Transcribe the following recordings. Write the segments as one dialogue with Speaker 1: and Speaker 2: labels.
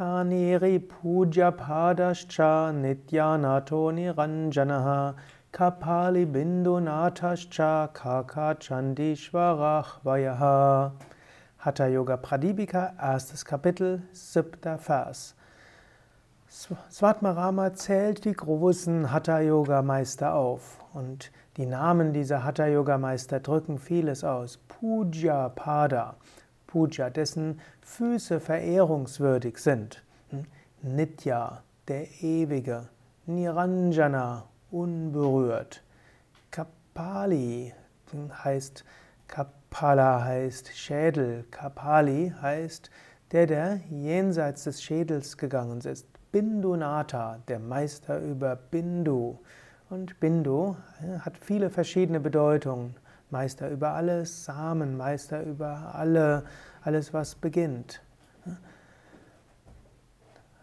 Speaker 1: Kaniri Puja Padascha Nityanato Niranjanaha Kapali Bindunatascha Kaka Chandishwarachvayaha Hatha Yoga Pradipika, erstes Kapitel, siebter Vers. Svatmarama zählt die großen Hatha-Yoga-Meister auf und die Namen dieser Hatha-Yoga-Meister drücken vieles aus. Puja Pada, Puja, dessen Füße verehrungswürdig sind. Hm? Nitya, der Ewige. Niranjana, unberührt. Kapali heißt Kapala heißt Schädel. Kapali heißt der, der jenseits des Schädels gegangen ist. Bindunata, der Meister über Bindu. Und Bindu hat viele verschiedene Bedeutungen. Meister über alles, Samen, Meister über alle, alles, was beginnt.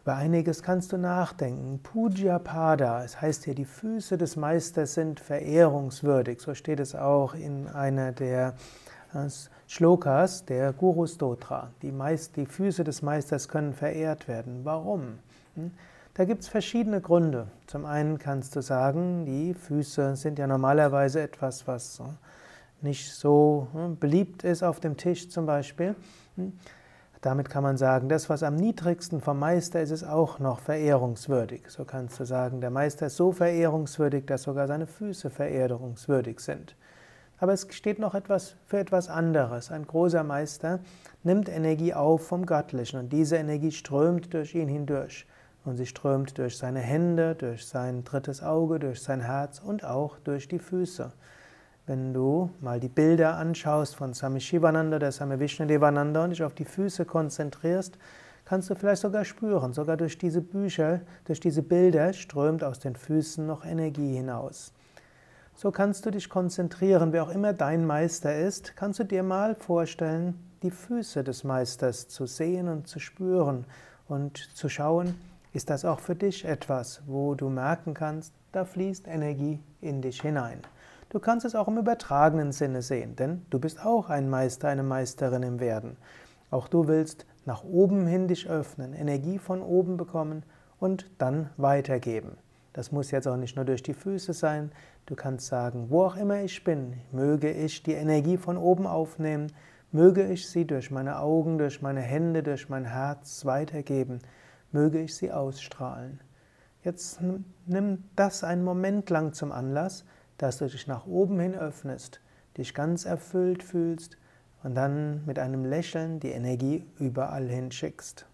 Speaker 1: Über einiges kannst du nachdenken. Puja Pada, es heißt hier, die Füße des Meisters sind verehrungswürdig. So steht es auch in einer der äh, Shlokas der Guru Stotra. Die, Meist, die Füße des Meisters können verehrt werden. Warum? Hm? Da gibt es verschiedene Gründe. Zum einen kannst du sagen, die Füße sind ja normalerweise etwas, was nicht so hm, beliebt ist auf dem Tisch zum Beispiel. Hm? Damit kann man sagen, das, was am niedrigsten vom Meister ist, ist auch noch verehrungswürdig. So kannst du sagen, der Meister ist so verehrungswürdig, dass sogar seine Füße verehrungswürdig sind. Aber es steht noch etwas für etwas anderes. Ein großer Meister nimmt Energie auf vom Göttlichen und diese Energie strömt durch ihn hindurch. Und sie strömt durch seine Hände, durch sein drittes Auge, durch sein Herz und auch durch die Füße. Wenn du mal die Bilder anschaust von Swami Shivananda oder Swami Vishnudevananda und dich auf die Füße konzentrierst, kannst du vielleicht sogar spüren, sogar durch diese Bücher, durch diese Bilder strömt aus den Füßen noch Energie hinaus. So kannst du dich konzentrieren, wer auch immer dein Meister ist, kannst du dir mal vorstellen, die Füße des Meisters zu sehen und zu spüren und zu schauen, ist das auch für dich etwas, wo du merken kannst, da fließt Energie in dich hinein. Du kannst es auch im übertragenen Sinne sehen, denn du bist auch ein Meister, eine Meisterin im Werden. Auch du willst nach oben hin dich öffnen, Energie von oben bekommen und dann weitergeben. Das muss jetzt auch nicht nur durch die Füße sein. Du kannst sagen, wo auch immer ich bin, möge ich die Energie von oben aufnehmen, möge ich sie durch meine Augen, durch meine Hände, durch mein Herz weitergeben möge ich sie ausstrahlen. Jetzt nimm das einen Moment lang zum Anlass, dass du dich nach oben hin öffnest, dich ganz erfüllt fühlst und dann mit einem Lächeln die Energie überall hin schickst.